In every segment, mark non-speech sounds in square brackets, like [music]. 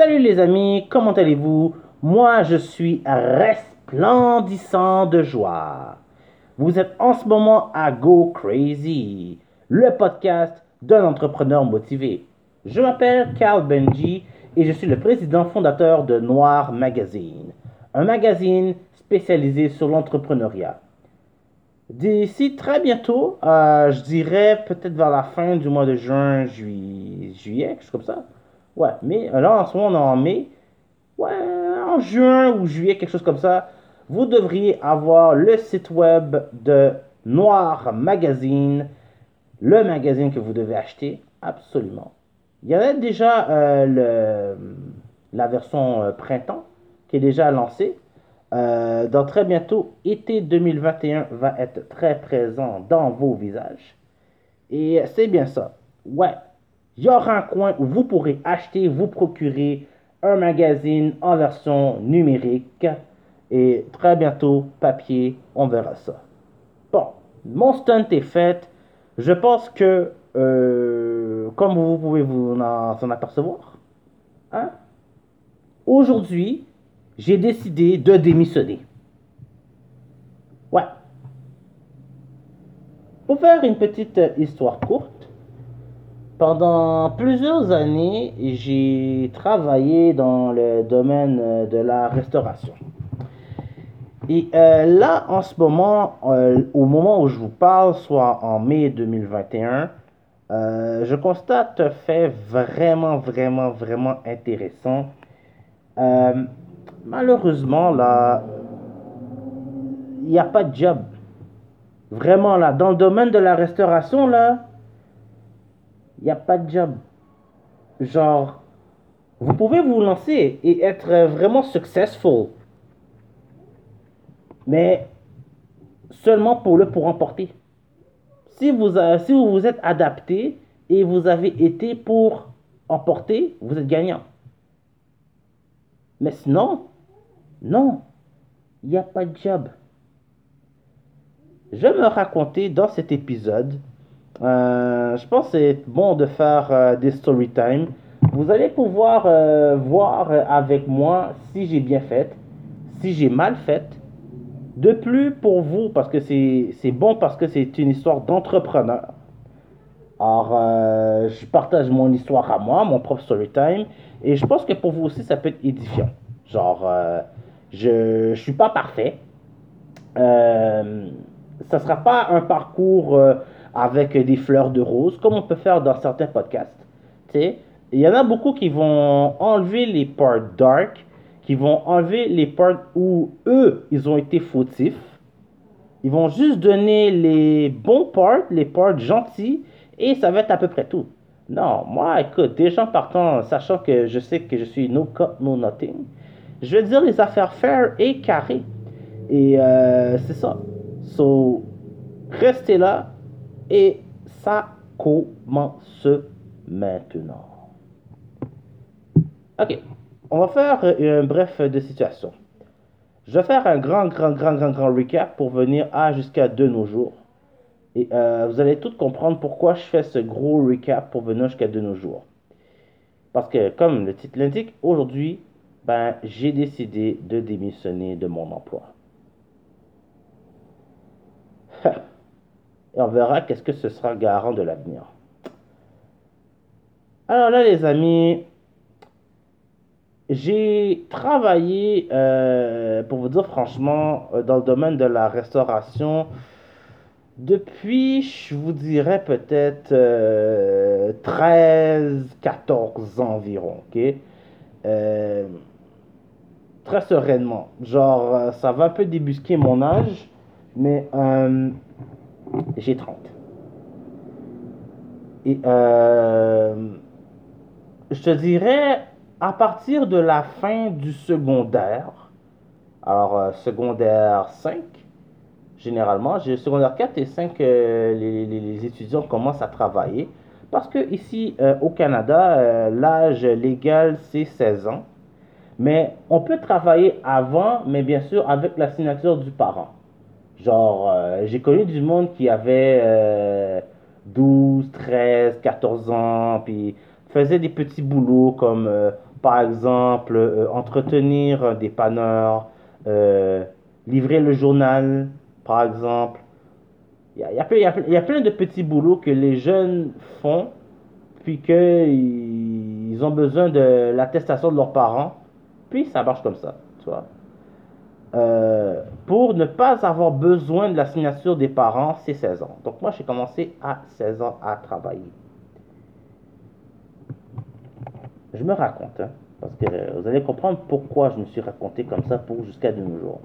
Salut les amis, comment allez-vous? Moi je suis resplendissant de joie. Vous êtes en ce moment à Go Crazy, le podcast d'un entrepreneur motivé. Je m'appelle Carl Benji et je suis le président fondateur de Noir Magazine, un magazine spécialisé sur l'entrepreneuriat. D'ici très bientôt, euh, je dirais peut-être vers la fin du mois de juin, juillet, juillet quelque chose comme ça. Ouais, mais là en ce moment on est en mai. Ouais, en juin ou juillet, quelque chose comme ça. Vous devriez avoir le site web de Noir Magazine, le magazine que vous devez acheter, absolument. Il y a déjà euh, le, la version euh, printemps qui est déjà lancée. Euh, dans très bientôt, été 2021 va être très présent dans vos visages. Et c'est bien ça. Ouais, il y aura un coin où vous pourrez acheter, vous procurer un magazine en version numérique. Et très bientôt, papier, on verra ça. Bon, mon stunt est fait. Je pense que, euh, comme vous pouvez vous en, apercevoir, hein, aujourd'hui, j'ai décidé de démissionner. Ouais. Pour faire une petite histoire courte, pendant plusieurs années, j'ai travaillé dans le domaine de la restauration. Et euh, là, en ce moment, euh, au moment où je vous parle, soit en mai 2021, euh, je constate un fait vraiment, vraiment, vraiment intéressant malheureusement, là, il n'y a pas de job. Vraiment, là, dans le domaine de la restauration, là, il n'y a pas de job. Genre, vous pouvez vous lancer et être vraiment successful. Mais seulement pour le pour emporter. Si vous, si vous êtes adapté et vous avez été pour emporter, vous êtes gagnant. Mais sinon, non, il n'y a pas de job. Je me raconter dans cet épisode. Euh, je pense que c'est bon de faire euh, des story time. Vous allez pouvoir euh, voir avec moi si j'ai bien fait, si j'ai mal fait. De plus pour vous, parce que c'est bon parce que c'est une histoire d'entrepreneur. Alors, je partage mon histoire à moi, mon propre story time. Et je pense que pour vous aussi, ça peut être édifiant. Genre, je ne suis pas parfait. Euh, ça ne sera pas un parcours euh, avec des fleurs de rose, comme on peut faire dans certains podcasts. Il y en a beaucoup qui vont enlever les parts dark, qui vont enlever les parts où eux, ils ont été fautifs. Ils vont juste donner les bons parts, les parts gentils, et ça va être à peu près tout. Non, moi, écoute, déjà partant, sachant que je sais que je suis no cut, no nothing, je veux dire les affaires fair et carrées. Et euh, c'est ça. So, restez là et ça commence maintenant. Ok, on va faire un bref de situation. Je vais faire un grand, grand, grand, grand, grand recap pour venir à jusqu'à de nos jours. Et euh, vous allez tout comprendre pourquoi je fais ce gros recap pour venir jusqu'à de nos jours. Parce que, comme le titre l'indique, aujourd'hui, ben, j'ai décidé de démissionner de mon emploi. [laughs] Et on verra qu'est-ce que ce sera garant de l'avenir. Alors là, les amis, j'ai travaillé, euh, pour vous dire franchement, euh, dans le domaine de la restauration depuis, je vous dirais peut-être 13, euh, 14 ans environ. ok? Très sereinement. Genre, ça va un peu débusquer mon âge, mais euh, j'ai 30. Et euh, je te dirais, à partir de la fin du secondaire, alors secondaire 5, généralement, j'ai secondaire 4 et 5, les, les, étudiants commencent à travailler. Parce que ici, au Canada, l'âge légal, c'est 16 ans. Mais on peut travailler avant, mais bien sûr avec la signature du parent. Genre, euh, j'ai connu du monde qui avait 12, 13, 14 ans, puis faisait des petits boulots comme euh, Par exemple, euh, entretenir un dépanneur, euh, livrer le journal, par exemple. Il y a, y a plein- de petits boulots que les jeunes font, puis qu'ils ils ont besoin de l'attestation de leurs parents, puis ça marche comme ça, tu vois. Euh, pour ne pas avoir besoin de la signature des parents, c'est 16 ans. Donc moi, j'ai commencé à 16 ans à travailler. Je me raconte, hein, parce que euh, vous allez comprendre pourquoi je me suis raconté comme ça pour jusqu'à de nos jours.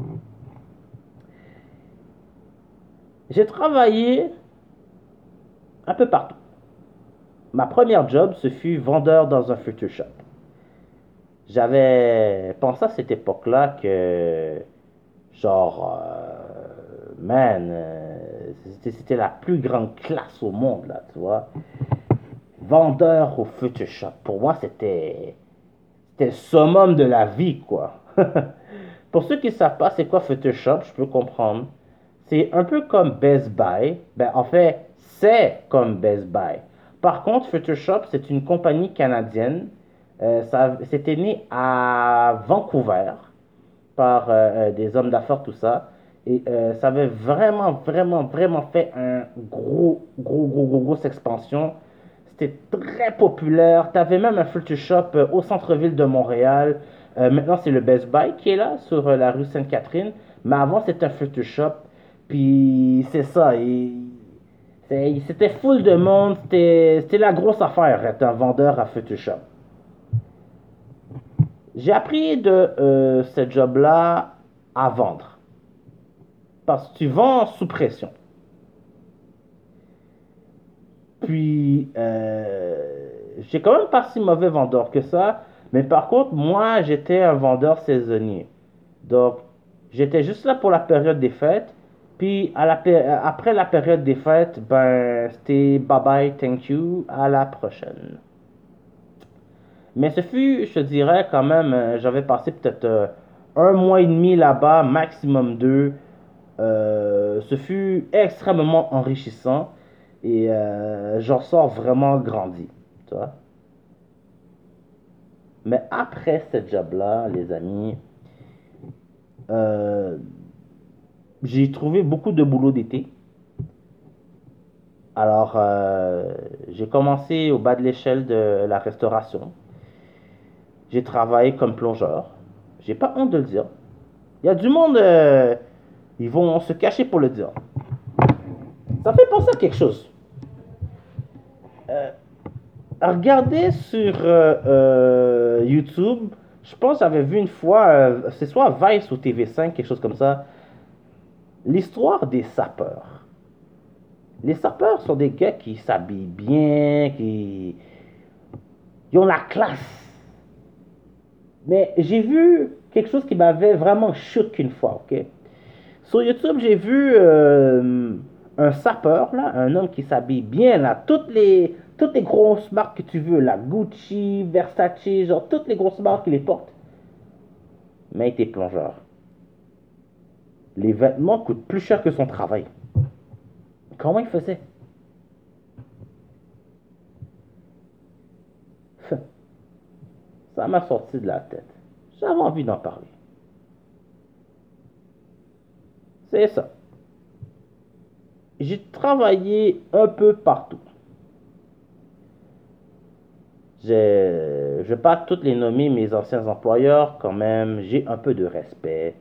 J'ai travaillé un peu partout. Ma première job, ce fut vendeur dans un future shop. J'avais pensé à cette époque-là que, genre, euh, man, euh, c'était la plus grande classe au monde, là, tu vois. Vendeur au future shop. Pour moi, c'était le summum de la vie, quoi. [laughs] Pour ceux qui ne savent pas c'est quoi future shop, je peux comprendre. C'est un peu comme Best Buy. Ben, en fait, c'est comme Best Buy. Par contre, Future Shop, c'est une compagnie canadienne. Euh, c'était né à Vancouver par euh, euh, des hommes d'affaires, tout ça. Et euh, ça avait vraiment, vraiment, vraiment fait un gros, gros, gros, gros, grosse expansion. C'était très populaire. Tu avais même un Future Shop au centre-ville de Montréal. Maintenant, c'est le Best Buy qui est là, sur la rue Sainte-Catherine. Mais avant, c'était un Future Shop. Puis c'est ça. C'était full de monde. C'était c'était la grosse affaire, être un vendeur à Future Shop. J'ai appris de euh, ce job-là à vendre. Parce que tu vends sous pression. Puis, euh, j'ai quand même pas si mauvais vendeur que ça. Mais par contre, moi, j'étais un vendeur saisonnier. Donc, j'étais juste là pour la période des fêtes. Puis, la, après la période des fêtes, ben, c'était bye bye, thank you, à la prochaine. Mais ce fut, je dirais quand même, euh, j'avais passé peut-être euh, un mois et demi là-bas, maximum deux. Euh, ce fut extrêmement enrichissant et j'en sors vraiment grandi. Mais après ce job-là, les amis, j'ai trouvé beaucoup de boulot d'été. Alors, j'ai commencé au bas de l'échelle de la restauration. J'ai travaillé comme plongeur. J'ai pas honte de le dire. Il y a du monde, euh, ils vont se cacher pour le dire. Ça fait penser à quelque chose. Euh, regardez sur euh, YouTube, je pense j'avais vu une fois, c'est soit Vice ou TV5, quelque chose comme ça, l'histoire des sapeurs. Les sapeurs sont des gars qui s'habillent bien, qui ont la classe. Mais j'ai vu quelque chose qui m'avait vraiment choqué une fois, ok? Sur YouTube, j'ai vu euh, un sapeur, là, un homme qui s'habille bien, là, toutes les, toutes les grosses marques que tu veux, la Gucci, Versace, genre toutes les grosses marques, il les porte. Mais il était plongeur. Les vêtements coûtent plus cher que son travail. Comment il faisait? Ça m'a sorti de la tête. J'avais envie d'en parler. C'est ça. J'ai travaillé un peu partout. Je ne vais pas toutes les nommer mes anciens employeurs, quand même, j'ai un peu de respect.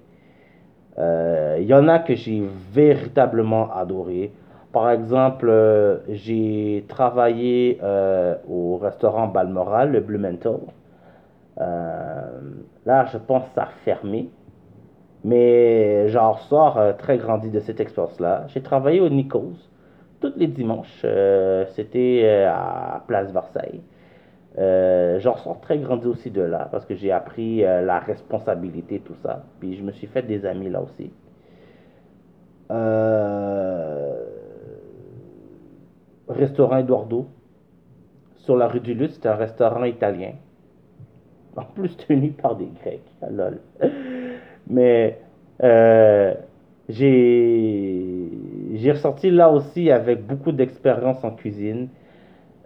Euh, Il y en a que j'ai véritablement adoré. Par exemple, euh, j'ai travaillé euh, au restaurant Balmoral, le Blumenthal. Euh, là, je pense que ça a fermé. Mais j'en ressors euh, très grandi de cette expérience-là. J'ai travaillé au Nichols tous les dimanches. Euh, C'était à Place Versailles. J'en ressors très grandi aussi de là parce que j'ai appris la responsabilité, tout ça. Puis je me suis fait des amis là aussi. Restaurant Eduardo sur la rue du Lutte, c'est un restaurant italien. En plus tenu par des Grecs. Ah, lol. Mais euh, j'ai ressorti là aussi avec beaucoup d'expérience en cuisine.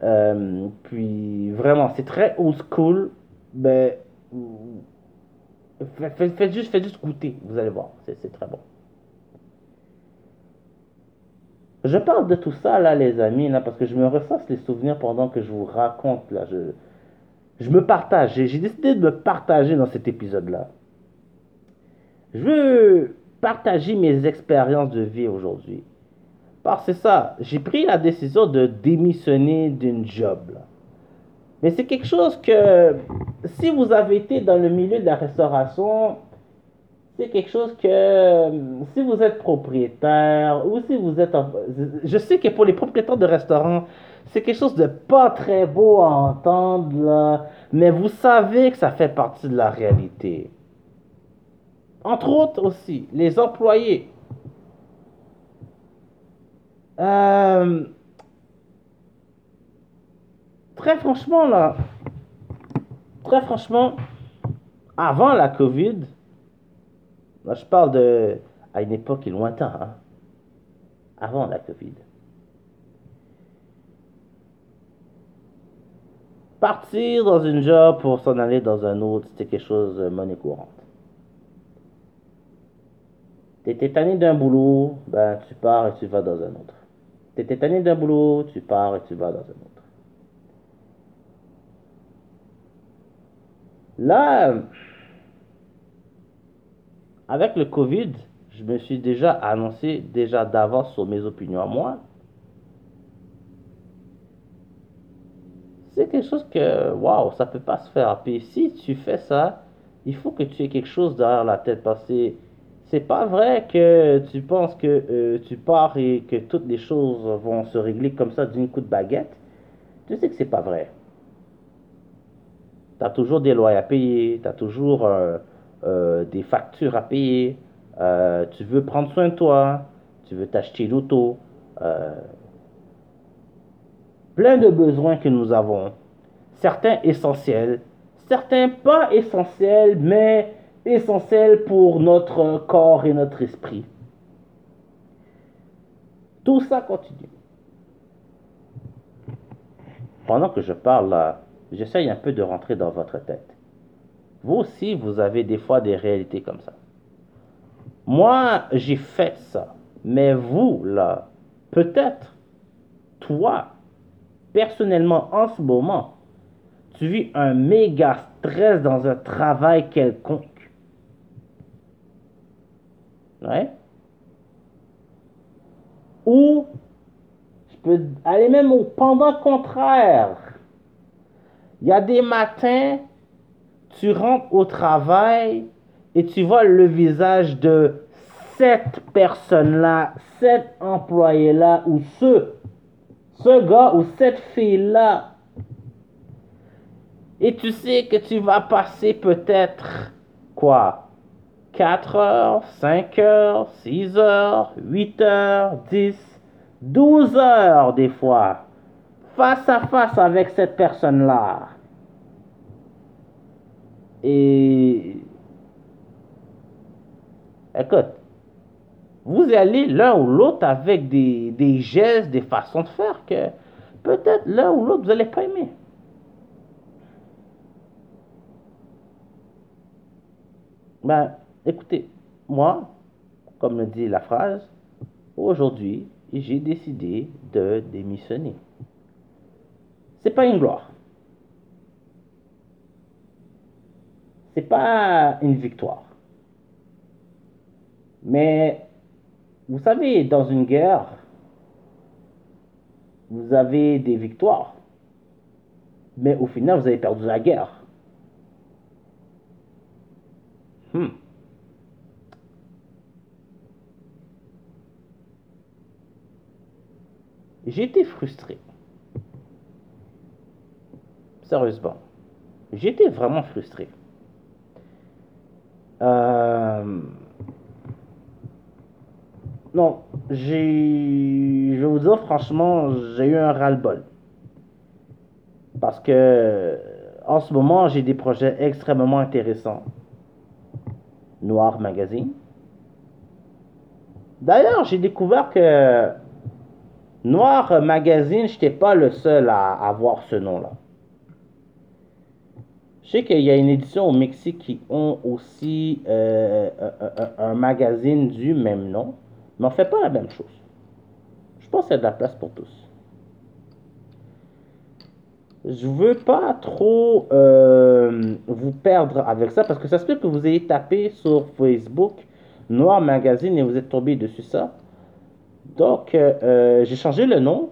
Euh, puis vraiment, c'est très old school, ben, faites, juste, juste goûter, vous allez voir, c'est très bon. Je parle de tout ça, là, les amis, là, parce que je me ressasse les souvenirs pendant que je vous raconte, là. Je, je me partage. J'ai décidé de me partager dans cet épisode-là. Je veux partager mes expériences de vie aujourd'hui. Parce que ça, j'ai pris la décision de démissionner d'une job. Mais c'est quelque chose que, si vous avez été dans le milieu de la restauration, c'est quelque chose que, si vous êtes propriétaire, ou si vous êtes... Je sais que pour les propriétaires de restaurants, c'est quelque chose de pas très beau à entendre, mais vous savez que ça fait partie de la réalité. Entre autres aussi, les employés. Euh, très franchement, là, très franchement, avant la COVID, là, je parle de à une époque lointaine, hein, avant la COVID. Partir dans une job pour s'en aller dans un autre, c'était quelque chose de monnaie courante. T'étais tanné d'un boulot, ben tu pars et tu vas dans un autre. T'étais tanné d'un boulot, tu pars et tu vas dans un autre. Là, avec le Covid, je me suis déjà annoncé déjà d'avance sur mes opinions à moi. c'est quelque chose que, waouh, ça peut pas se faire. Puis si tu fais ça, il faut que tu aies quelque chose derrière la tête parce que c'est pas vrai que tu penses que euh, tu pars et que toutes les choses vont se régler comme ça d'une coup de baguette. Tu sais que c'est pas vrai. Tu as toujours des lois à payer, tu as toujours euh, euh, des factures à payer, tu veux prendre soin de toi, tu veux t'acheter l'auto plein de besoins que nous avons, certains essentiels, certains pas essentiels, mais essentiels pour notre corps et notre esprit. Tout ça continue. Pendant que je parle j'essaye un peu de rentrer dans votre tête. Vous aussi, vous avez des fois des réalités comme ça. Moi, j'ai fait ça. Mais vous, là, peut-être, toi, personnellement, en ce moment, tu vis un méga stress dans un travail quelconque. Ouais. Ou, je peux aller même au pendant contraire. Il y a des matins, tu rentres au travail et tu vois le visage de cette personne-là, cet employé-là ou ce gars ou cette fille-là. Et tu sais que tu vas passer peut-être quoi 4 heures, 5 heures, 6 heures, 8 heures, 10, 12 heures des fois face à face avec cette personne-là. Et écoute, vous allez l'un ou l'autre avec des, gestes, des façons de faire que peut-être l'un ou l'autre vous n'allez pas aimer. Ben, écoutez, moi, comme le dit la phrase, aujourd'hui, j'ai décidé de démissionner. C'est pas une gloire. C'est pas une victoire. Mais vous savez, dans une guerre, vous avez des victoires. Mais au final, vous avez perdu la guerre. Hmm. Été frustré. Sérieusement. J'étais vraiment frustré. Euh, non, j'ai. Je vais vous dire franchement, j'ai eu un ras-le-bol. Parce que en ce moment, j'ai des projets extrêmement intéressants. Noir Magazine. D'ailleurs, j'ai découvert que Noir Magazine, je n'étais pas le seul à avoir ce nom-là. Je sais qu'il y a une édition au Mexique qui ont aussi euh, un, magazine du même nom, mais on ne fait pas la même chose. Je pense qu'il y a de la place pour tous. Je veux pas trop euh, vous perdre avec ça parce que ça se peut que vous ayez tapé sur Facebook Noir Magazine et vous êtes tombé dessus ça. Donc, euh, euh, j'ai changé le nom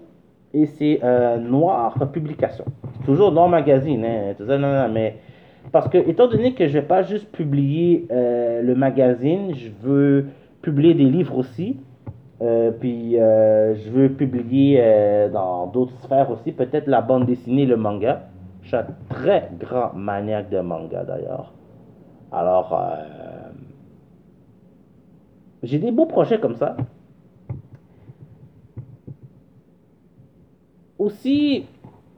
et c'est Noir Publication. Toujours Noir Magazine, hein, mais parce que, étant donné que je vais pas juste publier le magazine, je veux publier des livres aussi. Euh, puis euh, je veux publier euh, dans d'autres sphères aussi, peut-être la bande dessinée, le manga. Je suis un très grand maniaque de manga d'ailleurs. Alors, j'ai des beaux projets comme ça. Aussi,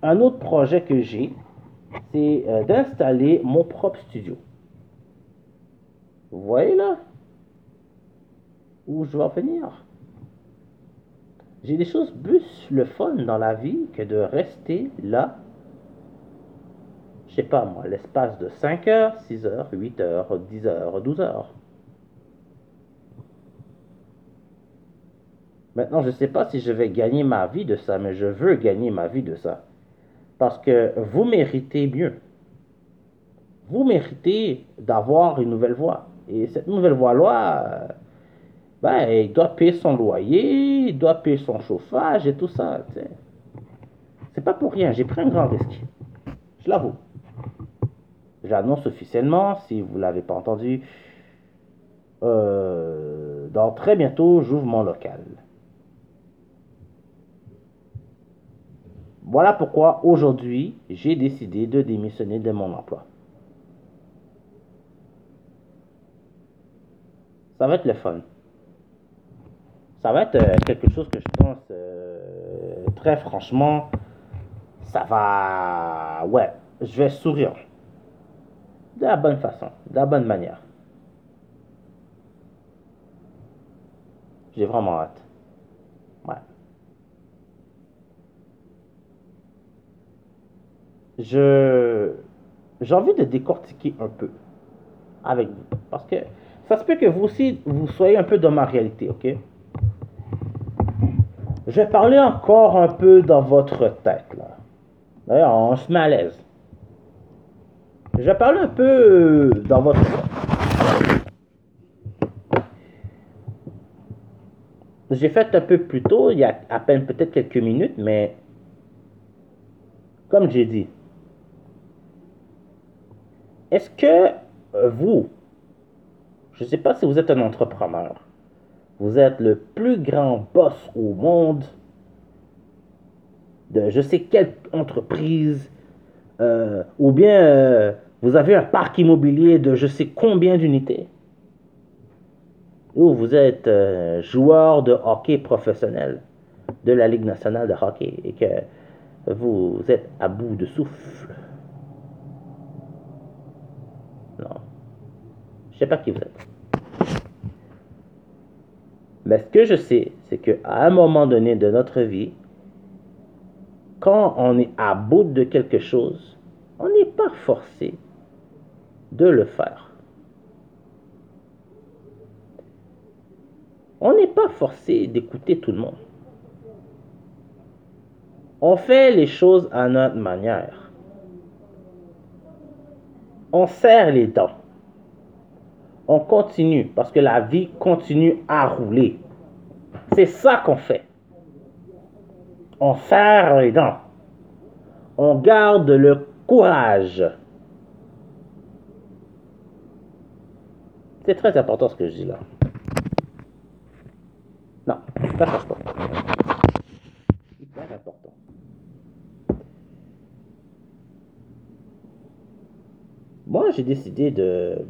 un autre projet que j'ai, c'est d'installer mon propre studio. Vous voyez là? Où je vais en finir j'ai des choses plus le fun dans la vie que de rester là, je sais pas moi, l'espace de 5 heures, 6 heures, 8 heures, 10 heures, 12 heures. Maintenant, je ne sais pas si je vais gagner ma vie de ça, mais je veux gagner ma vie de ça. Parce que vous méritez mieux. Vous méritez d'avoir une nouvelle voie. Et cette nouvelle voie-là, ben, il doit payer son loyer, il doit payer son chauffage et tout ça. C'est pas pour rien, j'ai pris un grand risque. Je l'avoue. J'annonce officiellement, si vous ne l'avez pas entendu, euh, dans très bientôt, j'ouvre mon local. Voilà pourquoi aujourd'hui, j'ai décidé de démissionner de mon emploi. Ça va être le fun ça va être euh, quelque chose que je pense euh, très franchement, ça va, ouais, je vais sourire de la bonne façon, de la bonne manière. J'ai vraiment hâte. Ouais. Je j'ai envie de décortiquer un peu avec vous parce que ça se peut que vous aussi vous soyez un peu dans ma réalité, ok? Je vais parler encore un peu dans votre tête, là. D'ailleurs, on se met à l'aise. Je vais parler un peu euh, dans votre tête. J'ai fait un peu plus tôt, il y a à peine peut-être quelques minutes, mais comme j'ai dit, est-ce que euh, vous, je ne sais pas si vous êtes un entrepreneur, vous êtes le plus grand boss au monde de je sais quelle entreprise, euh, ou bien euh, vous avez un parc immobilier de je sais combien d'unités, ou vous êtes joueur de hockey professionnel de la Ligue nationale de hockey et que vous êtes à bout de souffle? Non. Sais pas qui vous êtes. Mais ce que je sais, c'est qu'à un moment donné de notre vie, quand on est à bout de quelque chose, on n'est pas forcé de le faire. On n'est pas forcé d'écouter tout le monde. On fait les choses à notre manière. On serre les dents on continue parce que la vie continue à rouler. C'est ça qu'on fait. On serre les dents. On garde le courage. C'est très important ce que je dis là. Non, ça pas. Hyper important. Moi, j'ai décidé de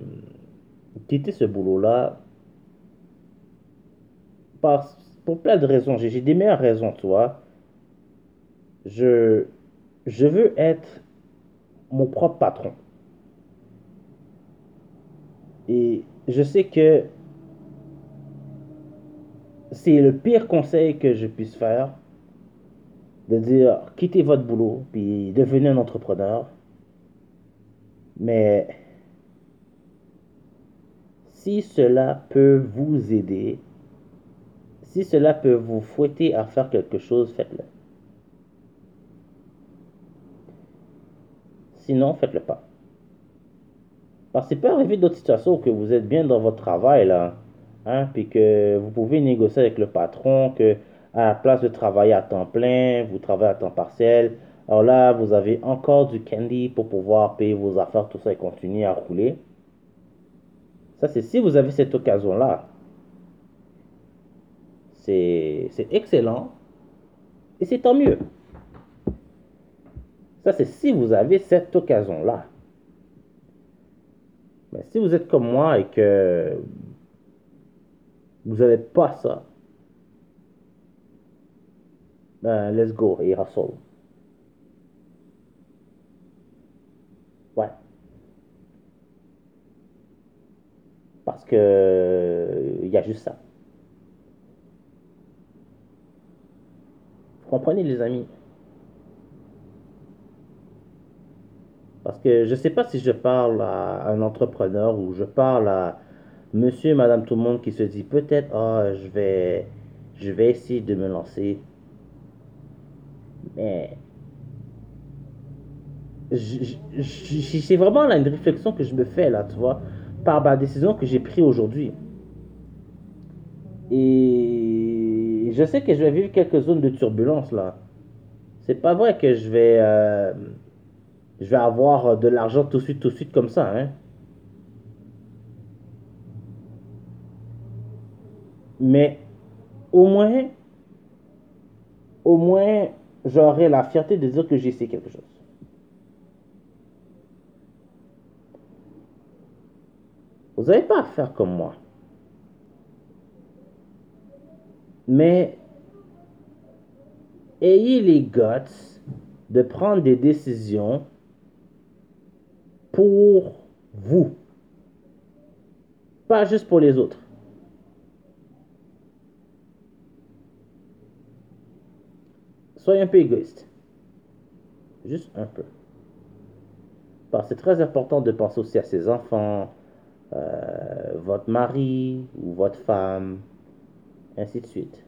quitter ce boulot-là pour plein de raisons. J'ai des meilleures raisons, toi. Je, je veux être mon propre patron. Et je sais que c'est le pire conseil que je puisse faire de dire quittez votre boulot puis devenez un entrepreneur. Mais si cela peut vous aider, si cela peut vous fouetter à faire quelque chose, faites-le. Sinon, faites-le pas. Parce qu'il peut arriver d'autres situations où que vous êtes bien dans votre travail, là, hein, puis que vous pouvez négocier avec le patron que à la place de travailler à temps plein, vous travaillez à temps partiel. Alors là, vous avez encore du candy pour pouvoir payer vos affaires, tout ça et continuer à rouler. Ça, c'est si vous avez cette occasion-là. C'est excellent. Et c'est tant mieux. Ça, c'est si vous avez cette occasion-là. Mais si vous êtes comme moi et que vous n'avez pas ça, ben, let's go et hustle. Ouais. Parce que il y a juste ça. Vous comprenez les amis? Parce que je ne sais pas si je parle à un entrepreneur ou je parle à monsieur madame tout le monde qui se dit peut-être, oh, je vais, je vais essayer de me lancer. Mais c'est vraiment là une réflexion que je me fais là, tu vois, par la décision que j'ai prise aujourd'hui. Et je sais que je vais vivre quelques zones de turbulence là. C'est pas vrai que je vais, euh, je vais avoir de l'argent tout de suite, tout de suite comme ça, hein. Mais au moins, au moins, j'aurai la fierté de dire que j'ai essayé quelque chose. Vous n'avez pas à faire comme moi. Mais ayez les guts de prendre des décisions pour vous. Pas juste pour les autres. Soyez un peu égoïste. Juste un peu. Parce que c'est très important de penser aussi à ses enfants, euh, votre mari ou votre femme, ainsi de suite.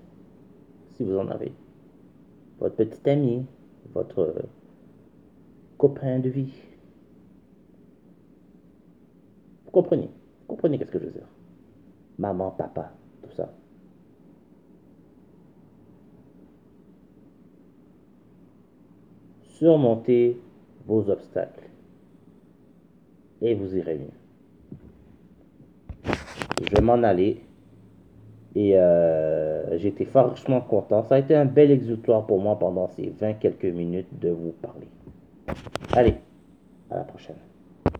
Si vous en avez. Votre petit ami, votre copain de vie. Vous comprenez? Vous comprenez qu'est-ce que je veux dire? Maman, papa, tout ça. surmonter vos obstacles et vous irez mieux. Je vais m'en aller et euh, j'étais franchement content. Ça a été un bel exutoire pour moi pendant ces 20 quelques minutes de vous parler. Allez, à la prochaine.